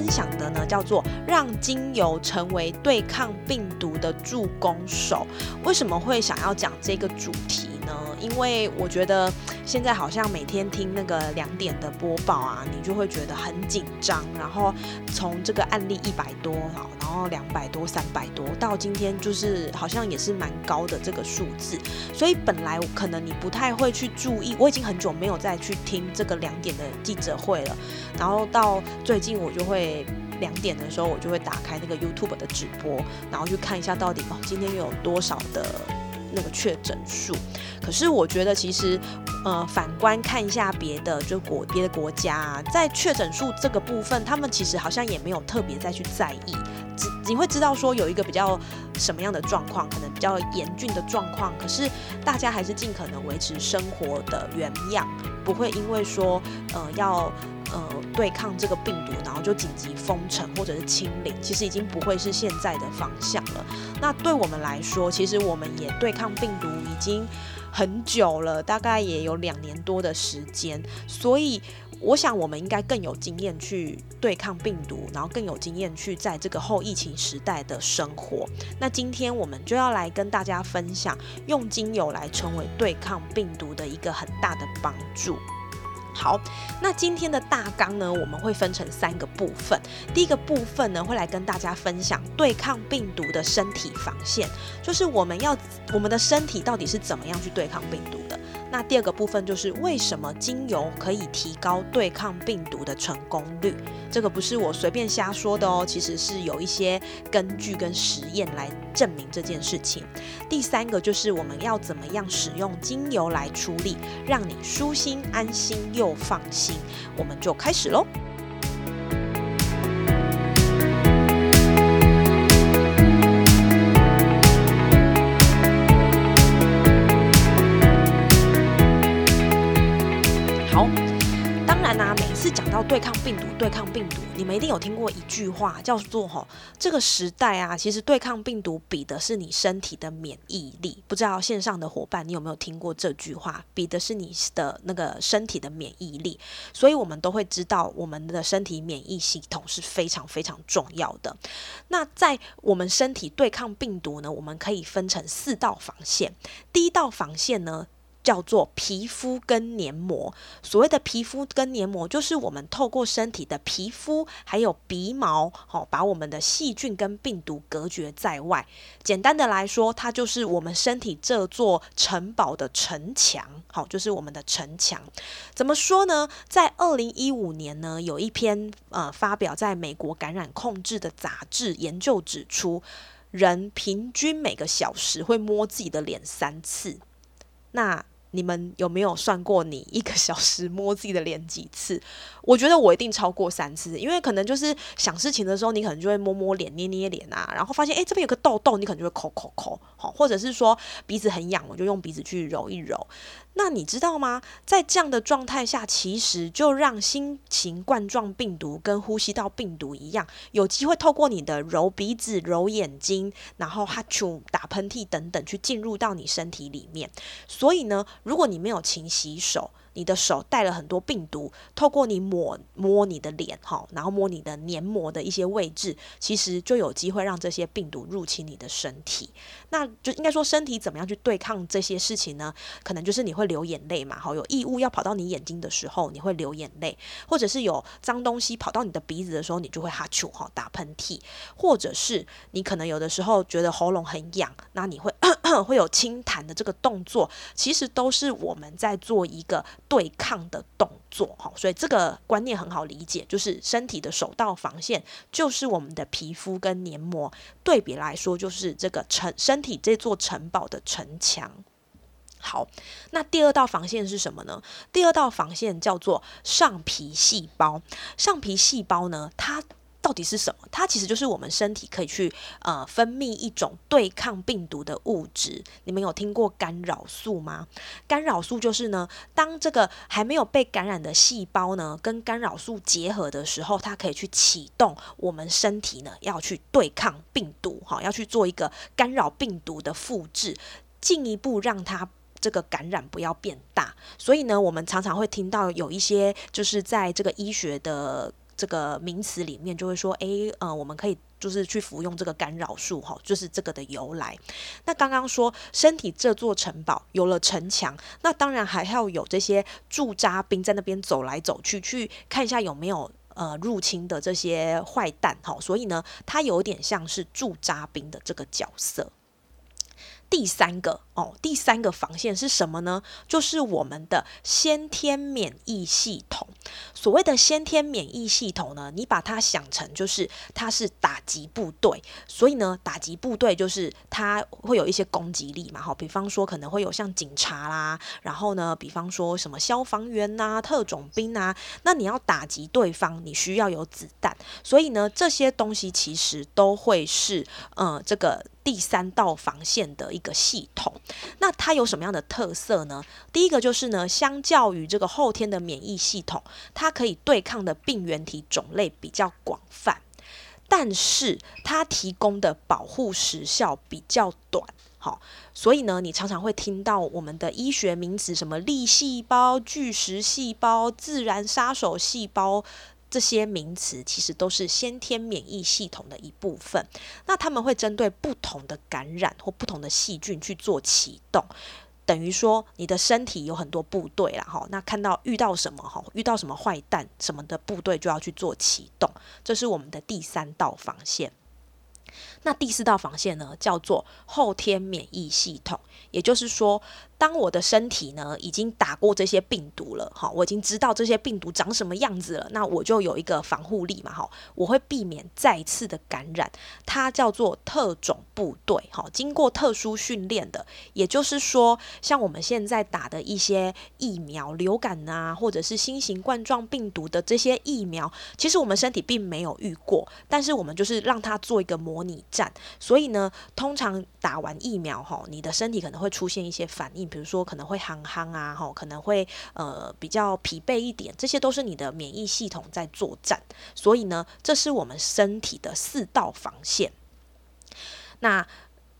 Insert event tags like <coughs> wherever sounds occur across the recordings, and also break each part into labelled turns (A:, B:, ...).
A: 分享的呢，叫做让精油成为对抗病毒的助攻手。为什么会想要讲这个主题呢？因为我觉得现在好像每天听那个两点的播报啊，你就会觉得很紧张。然后从这个案例一百多哈，然后两百多、三百多，到今天就是好像也是蛮高的这个数字。所以本来可能你不太会去注意，我已经很久没有再去听这个两点的记者会了。然后到最近我就会两点的时候，我就会打开那个 YouTube 的直播，然后去看一下到底哦今天又有多少的那个确诊数。可是我觉得其实呃反观看一下别的就国别的国家啊，在确诊数这个部分，他们其实好像也没有特别再去在意。只你会知道说有一个比较什么样的状况，可能比较严峻的状况，可是大家还是尽可能维持生活的原样，不会因为说呃要呃对抗这个病毒，然后就紧急封城或者是清零，其实已经不会是现在的方向了。那对我们来说，其实我们也对抗病毒已经很久了，大概也有两年多的时间，所以。我想，我们应该更有经验去对抗病毒，然后更有经验去在这个后疫情时代的生活。那今天我们就要来跟大家分享，用精油来成为对抗病毒的一个很大的帮助。好，那今天的大纲呢，我们会分成三个部分。第一个部分呢，会来跟大家分享对抗病毒的身体防线，就是我们要我们的身体到底是怎么样去对抗病毒。那第二个部分就是为什么精油可以提高对抗病毒的成功率？这个不是我随便瞎说的哦，其实是有一些根据跟实验来证明这件事情。第三个就是我们要怎么样使用精油来处理，让你舒心安心又放心。我们就开始喽。到对抗病毒，对抗病毒，你们一定有听过一句话，叫做“吼，这个时代啊，其实对抗病毒比的是你身体的免疫力”。不知道线上的伙伴，你有没有听过这句话？比的是你的那个身体的免疫力。所以我们都会知道，我们的身体免疫系统是非常非常重要的。那在我们身体对抗病毒呢，我们可以分成四道防线。第一道防线呢，叫做皮肤跟黏膜。所谓的皮肤跟黏膜，就是我们透过身体的皮肤还有鼻毛，好、把我们的细菌跟病毒隔绝在外。简单的来说，它就是我们身体这座城堡的城墙，好、就是我们的城墙。怎么说呢？在二零一五年呢，有一篇呃发表在美国感染控制的杂志研究指出，人平均每个小时会摸自己的脸三次。那你们有没有算过你一个小时摸自己的脸几次？<laughs> 我觉得我一定超过三次，因为可能就是想事情的时候，你可能就会摸摸脸、捏捏脸啊，然后发现诶这边有个痘痘，你可能就会抠抠抠，好，或者是说鼻子很痒，我就用鼻子去揉一揉。那你知道吗？在这样的状态下，其实就让新型冠状病毒跟呼吸道病毒一样，有机会透过你的揉鼻子、揉眼睛，然后哈啾、打喷嚏等等，去进入到你身体里面。所以呢，如果你没有勤洗手，你的手带了很多病毒，透过你抹摸你的脸哈，然后摸你的黏膜的一些位置，其实就有机会让这些病毒入侵你的身体。那就应该说，身体怎么样去对抗这些事情呢？可能就是你会流眼泪嘛，好，有异物要跑到你眼睛的时候，你会流眼泪，或者是有脏东西跑到你的鼻子的时候，你就会哈啾哈打喷嚏，或者是你可能有的时候觉得喉咙很痒，那你会 <coughs> 会有轻弹的这个动作，其实都是我们在做一个对抗的动作，哈，所以这个观念很好理解，就是身体的首道防线就是我们的皮肤跟黏膜，对比来说就是这个城身体这座城堡的城墙。好，那第二道防线是什么呢？第二道防线叫做上皮细胞。上皮细胞呢，它到底是什么？它其实就是我们身体可以去呃分泌一种对抗病毒的物质。你们有听过干扰素吗？干扰素就是呢，当这个还没有被感染的细胞呢，跟干扰素结合的时候，它可以去启动我们身体呢，要去对抗病毒，哈，要去做一个干扰病毒的复制，进一步让它。这个感染不要变大，所以呢，我们常常会听到有一些就是在这个医学的这个名词里面，就会说，诶，呃，我们可以就是去服用这个干扰素，哈，就是这个的由来。那刚刚说身体这座城堡有了城墙，那当然还要有这些驻扎兵在那边走来走去，去看一下有没有呃入侵的这些坏蛋，哈，所以呢，它有点像是驻扎兵的这个角色。第三个哦，第三个防线是什么呢？就是我们的先天免疫系统。所谓的先天免疫系统呢，你把它想成就是它是打击部队，所以呢，打击部队就是它会有一些攻击力嘛，哈，比方说可能会有像警察啦，然后呢，比方说什么消防员呐、特种兵啊，那你要打击对方，你需要有子弹，所以呢，这些东西其实都会是呃这个。第三道防线的一个系统，那它有什么样的特色呢？第一个就是呢，相较于这个后天的免疫系统，它可以对抗的病原体种类比较广泛，但是它提供的保护时效比较短。好，所以呢，你常常会听到我们的医学名词，什么粒细胞、巨噬细胞、自然杀手细胞。这些名词其实都是先天免疫系统的一部分，那他们会针对不同的感染或不同的细菌去做启动，等于说你的身体有很多部队啦，哈，那看到遇到什么哈，遇到什么坏蛋什么的部队就要去做启动，这是我们的第三道防线。那第四道防线呢，叫做后天免疫系统，也就是说。当我的身体呢已经打过这些病毒了，哈，我已经知道这些病毒长什么样子了，那我就有一个防护力嘛，哈，我会避免再次的感染。它叫做特种部队，哈，经过特殊训练的，也就是说，像我们现在打的一些疫苗，流感啊，或者是新型冠状病毒的这些疫苗，其实我们身体并没有遇过，但是我们就是让它做一个模拟战，所以呢，通常打完疫苗，哈，你的身体可能会出现一些反应。比如说可能会憨憨啊，吼，可能会呃比较疲惫一点，这些都是你的免疫系统在作战。所以呢，这是我们身体的四道防线。那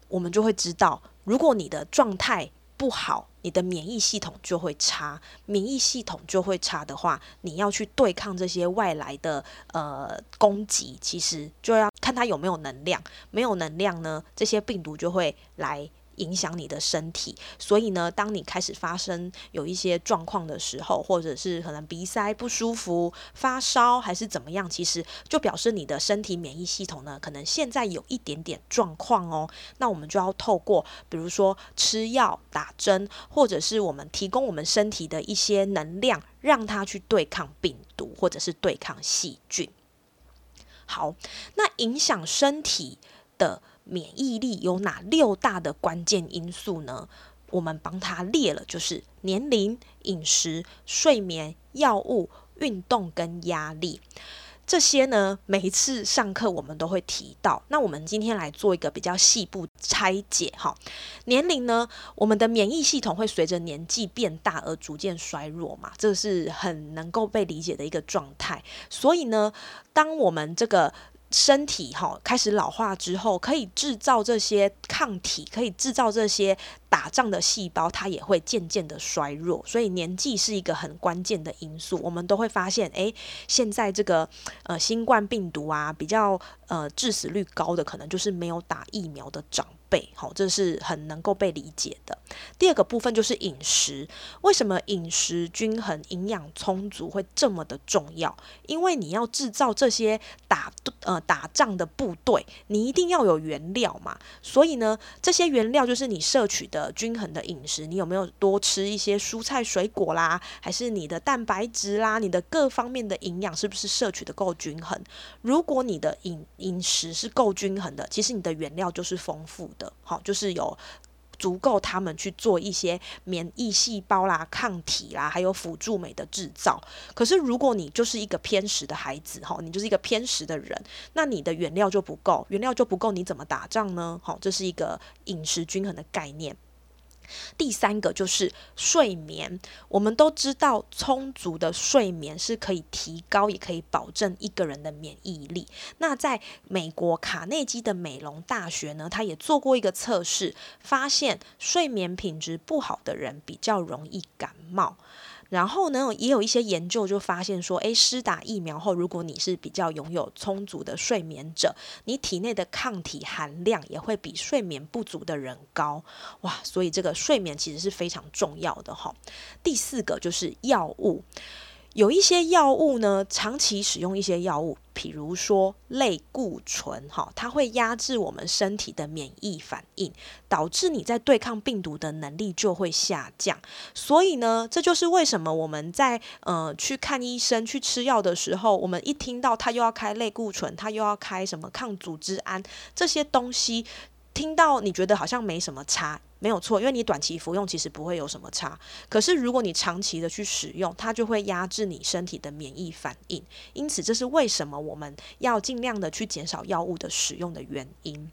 A: 我们就会知道，如果你的状态不好，你的免疫系统就会差。免疫系统就会差的话，你要去对抗这些外来的呃攻击，其实就要看它有没有能量。没有能量呢，这些病毒就会来。影响你的身体，所以呢，当你开始发生有一些状况的时候，或者是可能鼻塞不舒服、发烧还是怎么样，其实就表示你的身体免疫系统呢，可能现在有一点点状况哦。那我们就要透过，比如说吃药、打针，或者是我们提供我们身体的一些能量，让它去对抗病毒或者是对抗细菌。好，那影响身体的。免疫力有哪六大的关键因素呢？我们帮他列了，就是年龄、饮食、睡眠、药物、运动跟压力。这些呢，每一次上课我们都会提到。那我们今天来做一个比较细部拆解哈。年龄呢，我们的免疫系统会随着年纪变大而逐渐衰弱嘛，这是很能够被理解的一个状态。所以呢，当我们这个身体哈开始老化之后，可以制造这些抗体，可以制造这些打仗的细胞，它也会渐渐的衰弱。所以年纪是一个很关键的因素。我们都会发现，诶，现在这个呃 <laughs> 新冠病毒啊，比较呃致死率高的，可能就是没有打疫苗的长。倍好，这是很能够被理解的。第二个部分就是饮食，为什么饮食均衡、营养充足会这么的重要？因为你要制造这些打呃打仗的部队，你一定要有原料嘛。所以呢，这些原料就是你摄取的均衡的饮食，你有没有多吃一些蔬菜水果啦？还是你的蛋白质啦？你的各方面的营养是不是摄取的够均衡？如果你的饮饮食是够均衡的，其实你的原料就是丰富。的好，就是有足够他们去做一些免疫细胞啦、抗体啦，还有辅助酶的制造。可是如果你就是一个偏食的孩子，哈，你就是一个偏食的人，那你的原料就不够，原料就不够，你怎么打仗呢？好，这是一个饮食均衡的概念。第三个就是睡眠，我们都知道充足的睡眠是可以提高，也可以保证一个人的免疫力。那在美国卡内基的美容大学呢，他也做过一个测试，发现睡眠品质不好的人比较容易感冒。然后呢，也有一些研究就发现说，诶，施打疫苗后，如果你是比较拥有充足的睡眠者，你体内的抗体含量也会比睡眠不足的人高。哇，所以这个睡眠其实是非常重要的哈。第四个就是药物。有一些药物呢，长期使用一些药物，比如说类固醇，哈，它会压制我们身体的免疫反应，导致你在对抗病毒的能力就会下降。所以呢，这就是为什么我们在呃去看医生、去吃药的时候，我们一听到他又要开类固醇，他又要开什么抗组织胺这些东西，听到你觉得好像没什么差。没有错，因为你短期服用其实不会有什么差。可是如果你长期的去使用，它就会压制你身体的免疫反应。因此，这是为什么我们要尽量的去减少药物的使用的原因。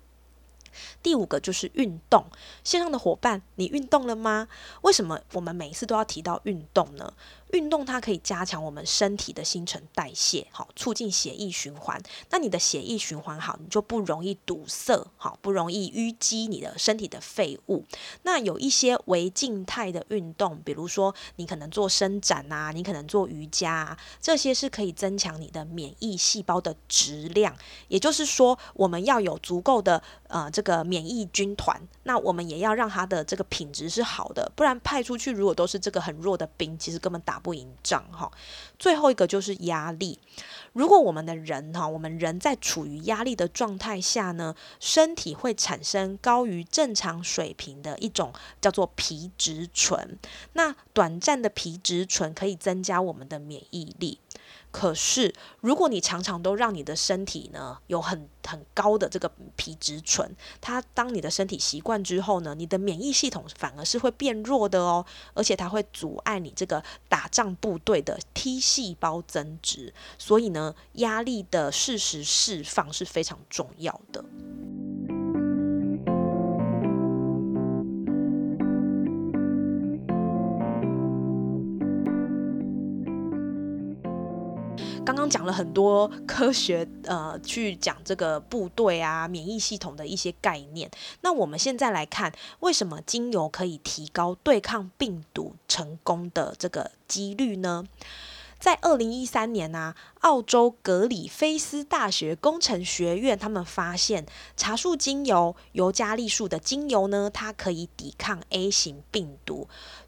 A: 第五个就是运动。线上的伙伴，你运动了吗？为什么我们每一次都要提到运动呢？运动它可以加强我们身体的新陈代谢，好，促进血液循环。那你的血液循环好，你就不容易堵塞，好，不容易淤积你的身体的废物。那有一些微静态的运动，比如说你可能做伸展啊，你可能做瑜伽，啊，这些是可以增强你的免疫细胞的质量。也就是说，我们要有足够的呃这个免疫军团，那我们也要让它的这个品质是好的，不然派出去如果都是这个很弱的兵，其实根本打。不赢仗哈，最后一个就是压力。如果我们的人哈，我们人在处于压力的状态下呢，身体会产生高于正常水平的一种叫做皮质醇。那短暂的皮质醇可以增加我们的免疫力。可是，如果你常常都让你的身体呢有很很高的这个皮质醇，它当你的身体习惯之后呢，你的免疫系统反而是会变弱的哦，而且它会阻碍你这个打仗部队的 T 细胞增殖，所以呢，压力的适时释放是非常重要的。讲了很多科学，呃，去讲这个部队啊、免疫系统的一些概念。那我们现在来看，为什么精油可以提高对抗病毒成功的这个几率呢？在二零一三年呢，澳洲格里菲斯大学工程学院他们发现，茶树精油、尤加利树的精油呢，它可以抵抗 A 型病毒。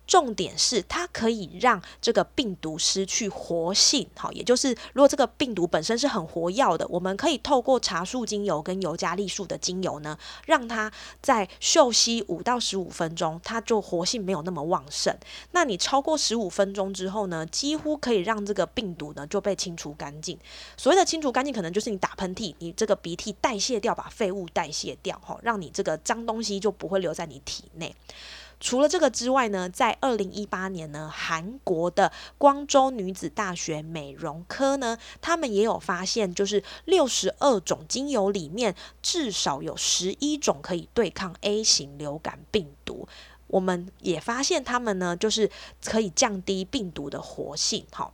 A: 重点是它可以让这个病毒失去活性，好，也就是如果这个病毒本身是很活药的，我们可以透过茶树精油跟尤加利树的精油呢，让它在嗅吸五到十五分钟，它就活性没有那么旺盛。那你超过十五分钟之后呢，几乎可以让这个病毒呢就被清除干净。所谓的清除干净，可能就是你打喷嚏，你这个鼻涕代谢掉，把废物代谢掉，哈，让你这个脏东西就不会留在你体内。除了这个之外呢，在二零一八年呢，韩国的光州女子大学美容科呢，他们也有发现，就是六十二种精油里面，至少有十一种可以对抗 A 型流感病毒。我们也发现，他们呢，就是可以降低病毒的活性。好。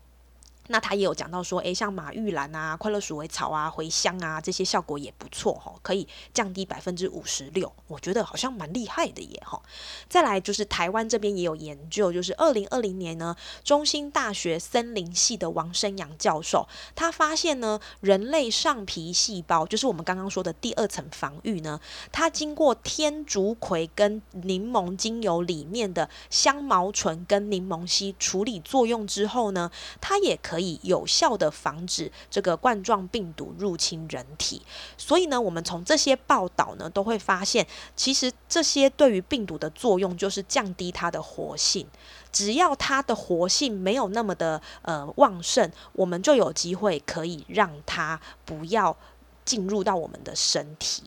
A: 那他也有讲到说，诶，像马玉兰啊、快乐鼠尾草啊、茴香啊，这些效果也不错哈，可以降低百分之五十六，我觉得好像蛮厉害的耶哈。再来就是台湾这边也有研究，就是二零二零年呢，中兴大学森林系的王生阳教授，他发现呢，人类上皮细胞，就是我们刚刚说的第二层防御呢，它经过天竺葵跟柠檬精油里面的香茅醇跟柠檬烯处理作用之后呢，它也可可以有效的防止这个冠状病毒入侵人体，所以呢，我们从这些报道呢，都会发现，其实这些对于病毒的作用就是降低它的活性。只要它的活性没有那么的呃旺盛，我们就有机会可以让它不要进入到我们的身体。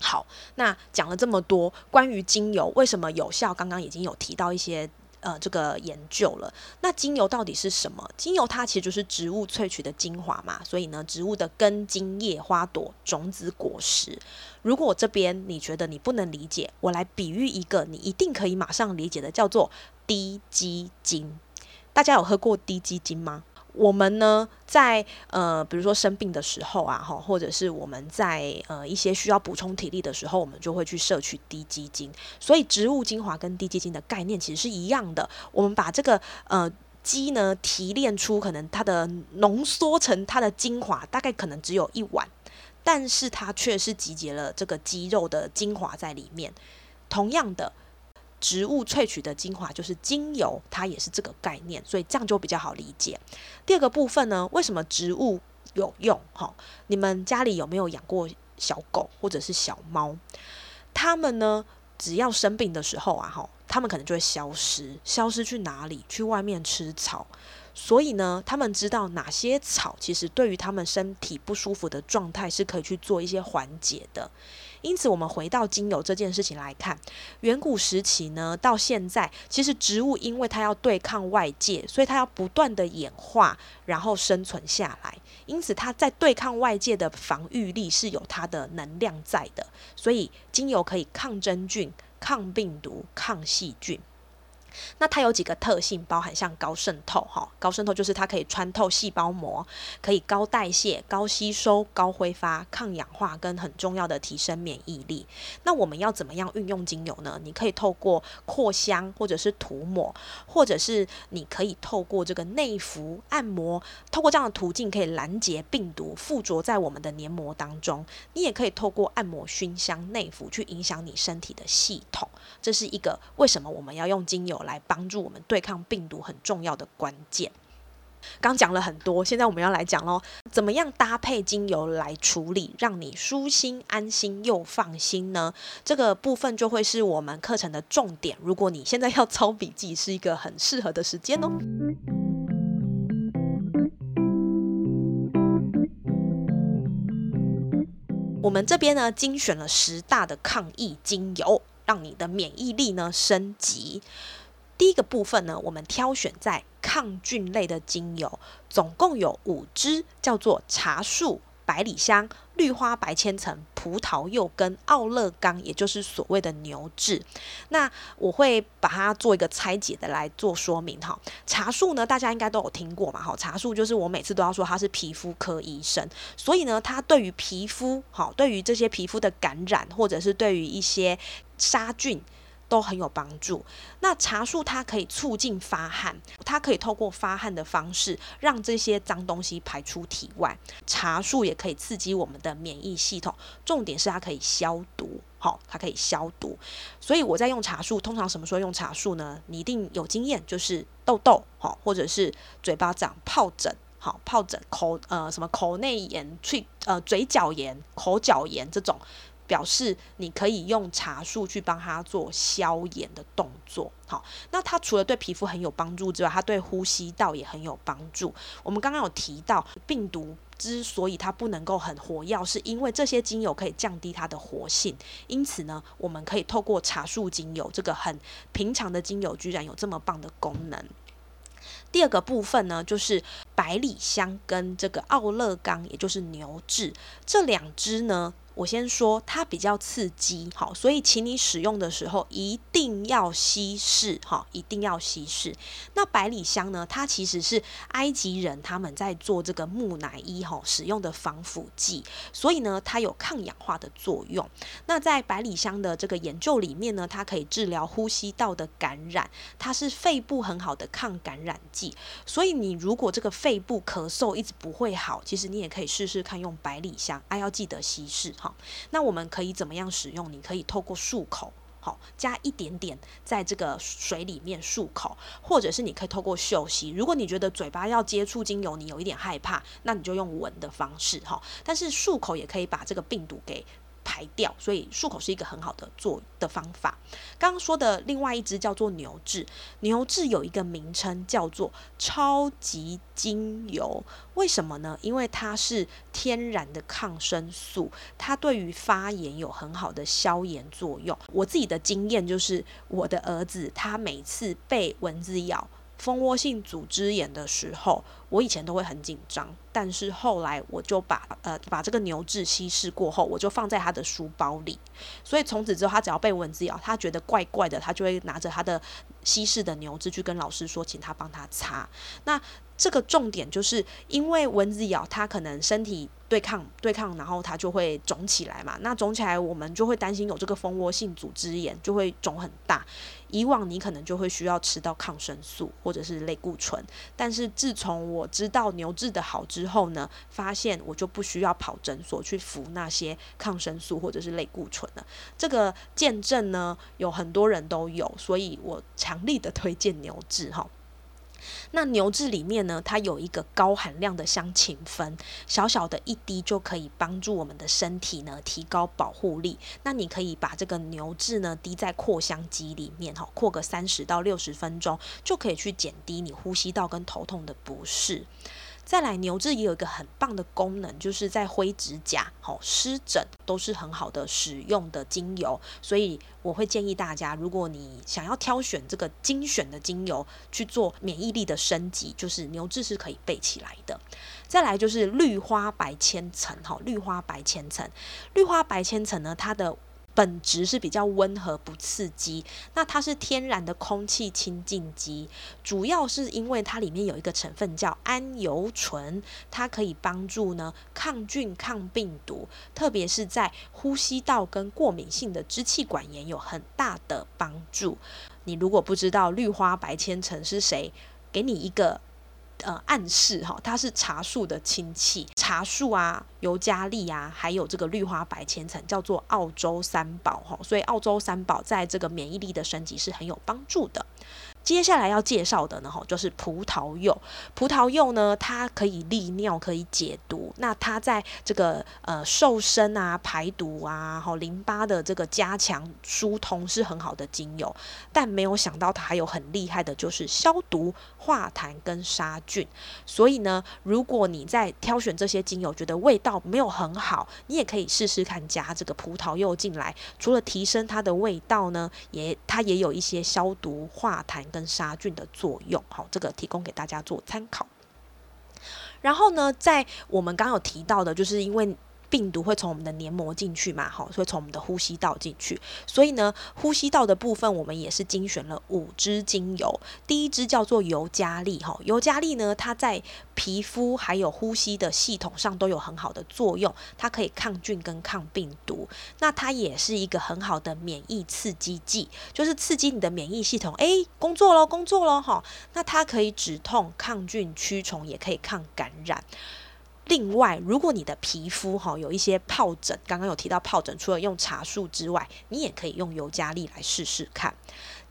A: 好，那讲了这么多关于精油为什么有效，刚刚已经有提到一些。呃，这个研究了，那精油到底是什么？精油它其实就是植物萃取的精华嘛，所以呢，植物的根、茎、叶、花朵、种子、果实。如果这边你觉得你不能理解，我来比喻一个你一定可以马上理解的，叫做低基金。大家有喝过低基金吗？我们呢，在呃，比如说生病的时候啊，哈，或者是我们在呃一些需要补充体力的时候，我们就会去摄取低基金。所以植物精华跟低基金的概念其实是一样的。我们把这个呃鸡呢提炼出，可能它的浓缩成它的精华，大概可能只有一碗，但是它却是集结了这个鸡肉的精华在里面。同样的。植物萃取的精华就是精油，它也是这个概念，所以这样就比较好理解。第二个部分呢，为什么植物有用？哈，你们家里有没有养过小狗或者是小猫？它们呢，只要生病的时候啊，哈，它们可能就会消失，消失去哪里？去外面吃草。所以呢，他们知道哪些草其实对于他们身体不舒服的状态是可以去做一些缓解的。因此，我们回到精油这件事情来看，远古时期呢，到现在，其实植物因为它要对抗外界，所以它要不断的演化，然后生存下来。因此，它在对抗外界的防御力是有它的能量在的。所以，精油可以抗真菌、抗病毒、抗细菌。那它有几个特性，包含像高渗透，哈，高渗透就是它可以穿透细胞膜，可以高代谢、高吸收、高挥发、抗氧化，跟很重要的提升免疫力。那我们要怎么样运用精油呢？你可以透过扩香，或者是涂抹，或者是你可以透过这个内服按摩，透过这样的途径可以拦截病毒附着在我们的黏膜当中。你也可以透过按摩、熏香、内服去影响你身体的系统。这是一个为什么我们要用精油。来帮助我们对抗病毒很重要的关键。刚讲了很多，现在我们要来讲喽，怎么样搭配精油来处理，让你舒心、安心又放心呢？这个部分就会是我们课程的重点。如果你现在要抄笔记，是一个很适合的时间哦。我们这边呢，精选了十大的抗疫精油，让你的免疫力呢升级。第一个部分呢，我们挑选在抗菌类的精油，总共有五支，叫做茶树、百里香、绿花白千层、葡萄柚跟奥勒冈，也就是所谓的牛至。那我会把它做一个拆解的来做说明哈。茶树呢，大家应该都有听过嘛，哈，茶树就是我每次都要说它是皮肤科医生，所以呢，它对于皮肤好，对于这些皮肤的感染，或者是对于一些杀菌。都很有帮助。那茶树它可以促进发汗，它可以透过发汗的方式让这些脏东西排出体外。茶树也可以刺激我们的免疫系统，重点是它可以消毒，好，它可以消毒。所以我在用茶树，通常什么时候用茶树呢？你一定有经验，就是痘痘，好，或者是嘴巴长疱疹，好，疱疹口呃什么口内炎、嘴呃嘴角炎、口角炎这种。表示你可以用茶树去帮他做消炎的动作，好，那它除了对皮肤很有帮助之外，它对呼吸道也很有帮助。我们刚刚有提到，病毒之所以它不能够很活跃，是因为这些精油可以降低它的活性。因此呢，我们可以透过茶树精油这个很平常的精油，居然有这么棒的功能。第二个部分呢，就是百里香跟这个奥勒冈，也就是牛至这两支呢。我先说，它比较刺激，好，所以请你使用的时候一定要稀释，哈，一定要稀释。那百里香呢？它其实是埃及人他们在做这个木乃伊哈使用的防腐剂，所以呢，它有抗氧化的作用。那在百里香的这个研究里面呢，它可以治疗呼吸道的感染，它是肺部很好的抗感染剂。所以你如果这个肺部咳嗽一直不会好，其实你也可以试试看用百里香，哎，要记得稀释。好，那我们可以怎么样使用？你可以透过漱口，好，加一点点在这个水里面漱口，或者是你可以透过嗅吸。如果你觉得嘴巴要接触精油，你有一点害怕，那你就用闻的方式，哈。但是漱口也可以把这个病毒给。排掉，所以漱口是一个很好的做的方法。刚刚说的另外一支叫做牛至，牛至有一个名称叫做超级精油，为什么呢？因为它是天然的抗生素，它对于发炎有很好的消炎作用。我自己的经验就是，我的儿子他每次被蚊子咬。蜂窝性组织炎的时候，我以前都会很紧张，但是后来我就把呃把这个牛治稀释过后，我就放在他的书包里，所以从此之后，他只要被蚊子咬，他觉得怪怪的，他就会拿着他的稀释的牛治去跟老师说，请他帮他擦。那这个重点就是因为蚊子咬，它可能身体对抗对抗，然后它就会肿起来嘛。那肿起来，我们就会担心有这个蜂窝性组织炎，就会肿很大。以往你可能就会需要吃到抗生素或者是类固醇，但是自从我知道牛治的好之后呢，发现我就不需要跑诊所去服那些抗生素或者是类固醇了。这个见证呢，有很多人都有，所以我强力的推荐牛治哈。那牛至里面呢，它有一个高含量的香芹酚，小小的一滴就可以帮助我们的身体呢提高保护力。那你可以把这个牛至呢滴在扩香机里面，哈，扩个三十到六十分钟，就可以去减低你呼吸道跟头痛的不适。再来，牛至也有一个很棒的功能，就是在灰指甲、好湿疹都是很好的使用的精油，所以我会建议大家，如果你想要挑选这个精选的精油去做免疫力的升级，就是牛至是可以备起来的。再来就是绿花白千层，哈，绿花白千层，绿花白千层呢，它的本质是比较温和不刺激，那它是天然的空气清净机，主要是因为它里面有一个成分叫氨油醇，它可以帮助呢抗菌抗病毒，特别是在呼吸道跟过敏性的支气管炎有很大的帮助。你如果不知道绿花白千层是谁，给你一个。呃，暗示哈，它是茶树的亲戚，茶树啊，尤加利啊，还有这个绿花白千层，叫做澳洲三宝哈，所以澳洲三宝在这个免疫力的升级是很有帮助的。接下来要介绍的呢，哈，就是葡萄柚。葡萄柚呢，它可以利尿，可以解毒。那它在这个呃瘦身啊、排毒啊、哈淋巴的这个加强疏通是很好的精油。但没有想到它还有很厉害的，就是消毒、化痰跟杀菌。所以呢，如果你在挑选这些精油觉得味道没有很好，你也可以试试看加这个葡萄柚进来。除了提升它的味道呢，也它也有一些消毒、化痰。跟杀菌的作用，好，这个提供给大家做参考。然后呢，在我们刚有提到的，就是因为。病毒会从我们的黏膜进去嘛？好，会从我们的呼吸道进去。所以呢，呼吸道的部分我们也是精选了五支精油。第一支叫做尤加利，哈，尤加利呢，它在皮肤还有呼吸的系统上都有很好的作用。它可以抗菌跟抗病毒。那它也是一个很好的免疫刺激剂，就是刺激你的免疫系统，诶，工作喽，工作喽，哈。那它可以止痛、抗菌、驱虫，也可以抗感染。另外，如果你的皮肤哈有一些疱疹，刚刚有提到疱疹，除了用茶树之外，你也可以用尤加利来试试看。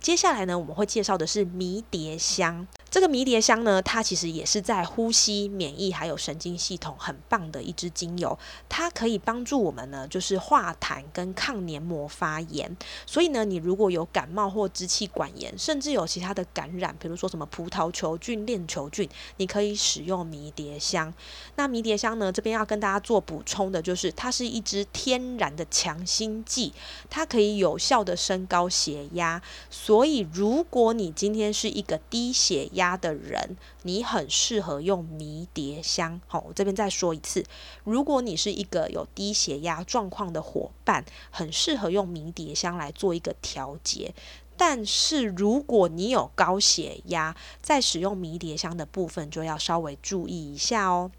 A: 接下来呢，我们会介绍的是迷迭香。这个迷迭香呢，它其实也是在呼吸、免疫还有神经系统很棒的一支精油。它可以帮助我们呢，就是化痰跟抗黏膜发炎。所以呢，你如果有感冒或支气管炎，甚至有其他的感染，比如说什么葡萄球菌、链球菌，你可以使用迷迭香。那迷迭香呢，这边要跟大家做补充的就是，它是一支天然的强心剂，它可以有效的升高血压。所所以，如果你今天是一个低血压的人，你很适合用迷迭香。好，我这边再说一次，如果你是一个有低血压状况的伙伴，很适合用迷迭香来做一个调节。但是，如果你有高血压，在使用迷迭香的部分就要稍微注意一下哦。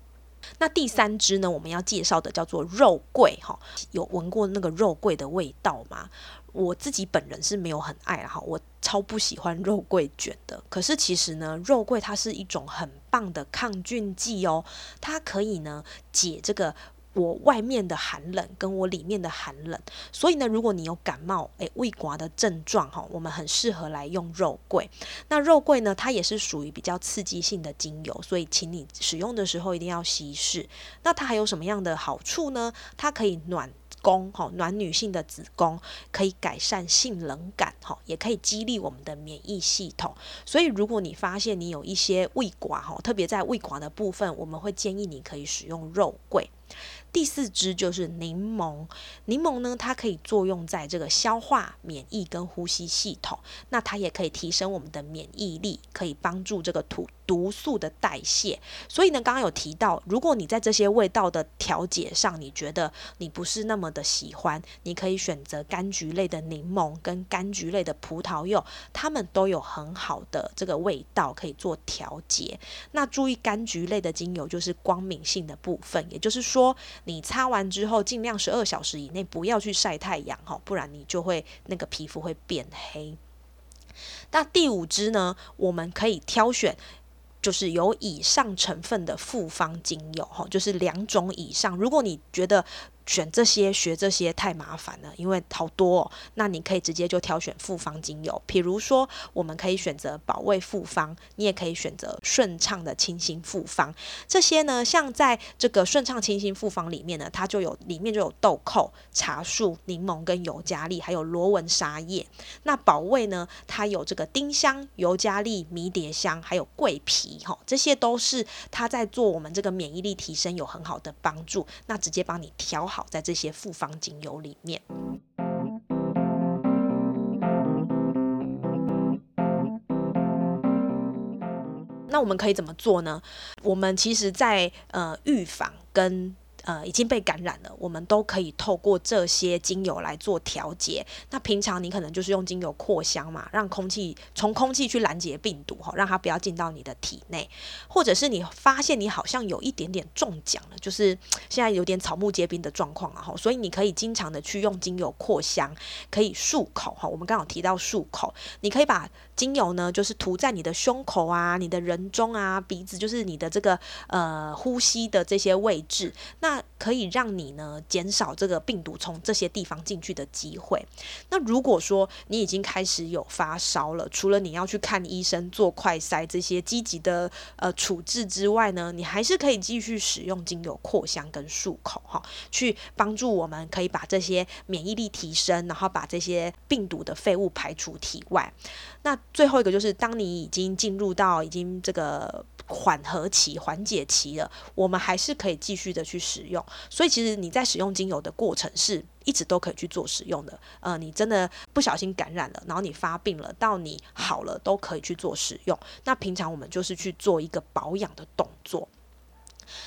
A: 那第三支呢，我们要介绍的叫做肉桂。哈，有闻过那个肉桂的味道吗？我自己本人是没有很爱哈，我超不喜欢肉桂卷的。可是其实呢，肉桂它是一种很棒的抗菌剂哦，它可以呢解这个我外面的寒冷跟我里面的寒冷。所以呢，如果你有感冒诶胃刮的症状哈，我们很适合来用肉桂。那肉桂呢，它也是属于比较刺激性的精油，所以请你使用的时候一定要稀释。那它还有什么样的好处呢？它可以暖。宫，哈，暖女性的子宫可以改善性冷感，哈，也可以激励我们的免疫系统。所以，如果你发现你有一些胃寡，哈，特别在胃寡的部分，我们会建议你可以使用肉桂。第四支就是柠檬，柠檬呢，它可以作用在这个消化、免疫跟呼吸系统，那它也可以提升我们的免疫力，可以帮助这个土。毒素的代谢，所以呢，刚刚有提到，如果你在这些味道的调节上，你觉得你不是那么的喜欢，你可以选择柑橘类的柠檬跟柑橘类的葡萄柚，它们都有很好的这个味道可以做调节。那注意柑橘类的精油就是光敏性的部分，也就是说，你擦完之后尽量十二小时以内不要去晒太阳哈，不然你就会那个皮肤会变黑。那第五支呢，我们可以挑选。就是有以上成分的复方精油，哈，就是两种以上。如果你觉得，选这些学这些太麻烦了，因为好多。哦。那你可以直接就挑选复方精油，比如说我们可以选择保卫复方，你也可以选择顺畅的清新复方。这些呢，像在这个顺畅清新复方里面呢，它就有里面就有豆蔻、茶树、柠檬跟尤加利，还有罗纹沙叶。那保卫呢，它有这个丁香、尤加利、迷迭香，还有桂皮，哈，这些都是它在做我们这个免疫力提升有很好的帮助。那直接帮你调。好在这些复方精油里面，那我们可以怎么做呢？我们其实，在呃预防跟。呃，已经被感染了，我们都可以透过这些精油来做调节。那平常你可能就是用精油扩香嘛，让空气从空气去拦截病毒哈，让它不要进到你的体内。或者是你发现你好像有一点点中奖了，就是现在有点草木皆兵的状况啊哈，所以你可以经常的去用精油扩香，可以漱口哈。我们刚好提到漱口，你可以把精油呢，就是涂在你的胸口啊、你的人中啊、鼻子，就是你的这个呃呼吸的这些位置，那。可以让你呢减少这个病毒从这些地方进去的机会。那如果说你已经开始有发烧了，除了你要去看医生做快筛这些积极的呃处置之外呢，你还是可以继续使用精油扩香跟漱口哈，去帮助我们可以把这些免疫力提升，然后把这些病毒的废物排除体外。那最后一个就是，当你已经进入到已经这个。缓和期、缓解期了，我们还是可以继续的去使用。所以，其实你在使用精油的过程是一直都可以去做使用的。呃，你真的不小心感染了，然后你发病了，到你好了都可以去做使用。那平常我们就是去做一个保养的动作。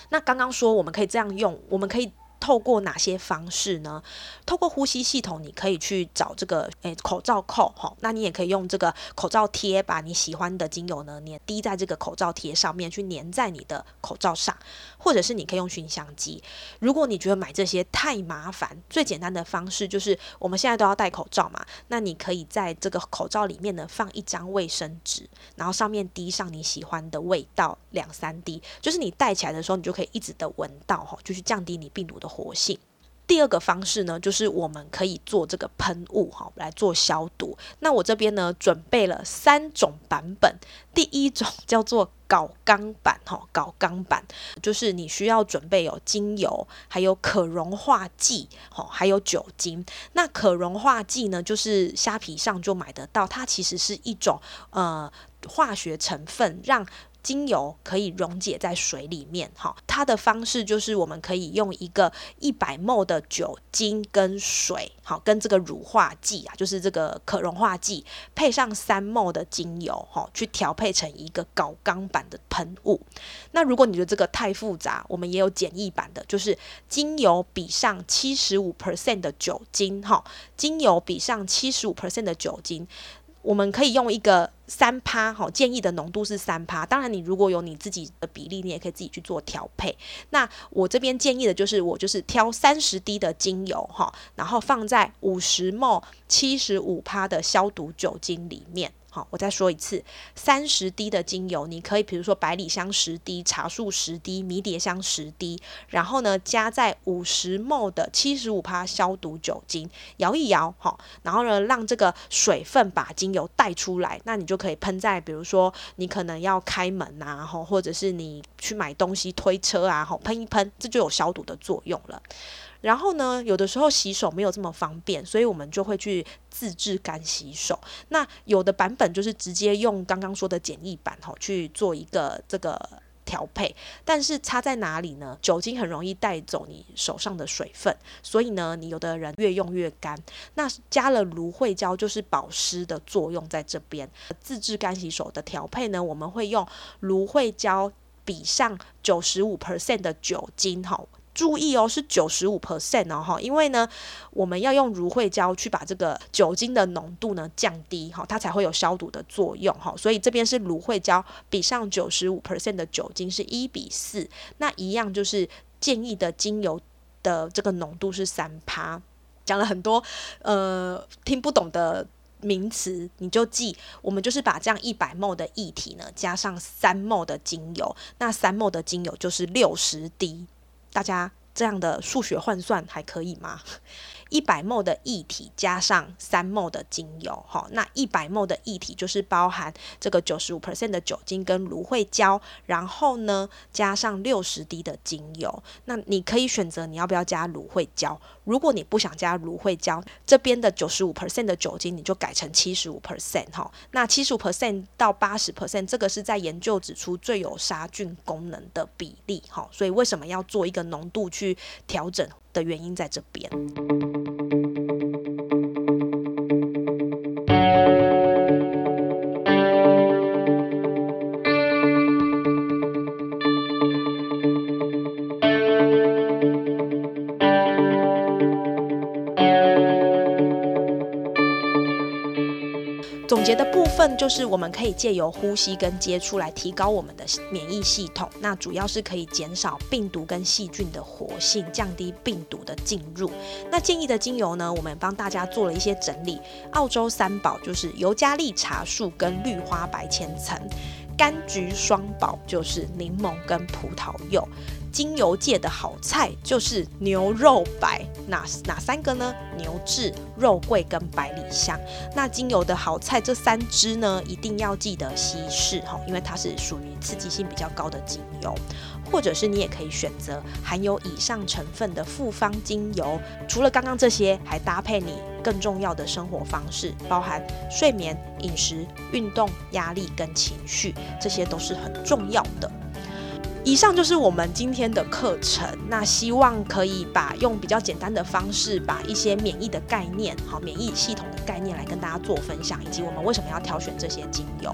A: 那刚刚说我们可以这样用，我们可以。透过哪些方式呢？透过呼吸系统，你可以去找这个诶口罩扣吼，那你也可以用这个口罩贴，把你喜欢的精油呢粘滴在这个口罩贴上面，去粘在你的口罩上，或者是你可以用熏香机。如果你觉得买这些太麻烦，最简单的方式就是我们现在都要戴口罩嘛，那你可以在这个口罩里面呢放一张卫生纸，然后上面滴上你喜欢的味道两三滴，就是你戴起来的时候，你就可以一直的闻到哈，就是降低你病毒的。活性。第二个方式呢，就是我们可以做这个喷雾哈，来做消毒。那我这边呢，准备了三种版本。第一种叫做搞钢板哈，搞钢板就是你需要准备有精油，还有可溶化剂，哈，还有酒精。那可溶化剂呢，就是虾皮上就买得到，它其实是一种呃化学成分，让精油可以溶解在水里面，哈，它的方式就是我们可以用一个一百 m 的酒精跟水，好，跟这个乳化剂啊，就是这个可溶化剂，配上三 ml 的精油，哈，去调配成一个高钢版的喷雾。那如果你觉得这个太复杂，我们也有简易版的，就是精油比上七十五 percent 的酒精，哈，精油比上七十五 percent 的酒精。我们可以用一个三趴，哈，建议的浓度是三趴。当然，你如果有你自己的比例，你也可以自己去做调配。那我这边建议的就是，我就是挑三十滴的精油，哈，然后放在五十 ml 七十五趴的消毒酒精里面。好，我再说一次，三十滴的精油，你可以比如说百里香十滴，茶树十滴，迷迭香十滴，然后呢加在五十 ml 的七十五帕消毒酒精，摇一摇，好，然后呢让这个水分把精油带出来，那你就可以喷在比如说你可能要开门啊，或者是你去买东西推车啊，吼喷一喷，这就有消毒的作用了。然后呢，有的时候洗手没有这么方便，所以我们就会去自制干洗手。那有的版本就是直接用刚刚说的简易版哈去做一个这个调配，但是差在哪里呢？酒精很容易带走你手上的水分，所以呢，你有的人越用越干。那加了芦荟胶就是保湿的作用在这边。自制干洗手的调配呢，我们会用芦荟胶比上九十五 percent 的酒精哈。注意哦，是九十五 percent 哦哈，因为呢，我们要用芦荟胶去把这个酒精的浓度呢降低哈，它才会有消毒的作用哈。所以这边是芦荟胶比上九十五 percent 的酒精是一比四，那一样就是建议的精油的这个浓度是三趴。讲了很多呃听不懂的名词，你就记，我们就是把这样一百 ml 的液体呢加上三 m 的精油，那三 m 的精油就是六十滴。大家这样的数学换算还可以吗？一百 ml 的液体加上三 ml 的精油，哈，那一百 ml 的液体就是包含这个九十五 percent 的酒精跟芦荟胶，然后呢加上六十滴的精油。那你可以选择你要不要加芦荟胶。如果你不想加芦荟胶，这边的九十五 percent 的酒精你就改成七十五 percent 哈。那七十五 percent 到八十 percent 这个是在研究指出最有杀菌功能的比例哈。所以为什么要做一个浓度去调整的原因在这边。结的部分就是我们可以借由呼吸跟接触来提高我们的免疫系统，那主要是可以减少病毒跟细菌的活性，降低病毒的进入。那建议的精油呢，我们帮大家做了一些整理。澳洲三宝就是尤加利茶树跟绿花白千层，柑橘双宝就是柠檬跟葡萄柚。精油界的好菜就是牛肉白，哪哪三个呢？牛至、肉桂跟百里香。那精油的好菜这三支呢，一定要记得稀释哈，因为它是属于刺激性比较高的精油。或者是你也可以选择含有以上成分的复方精油。除了刚刚这些，还搭配你更重要的生活方式，包含睡眠、饮食、运动、压力跟情绪，这些都是很重要的。以上就是我们今天的课程，那希望可以把用比较简单的方式，把一些免疫的概念，好免疫系统的概念来跟大家做分享，以及我们为什么要挑选这些精油。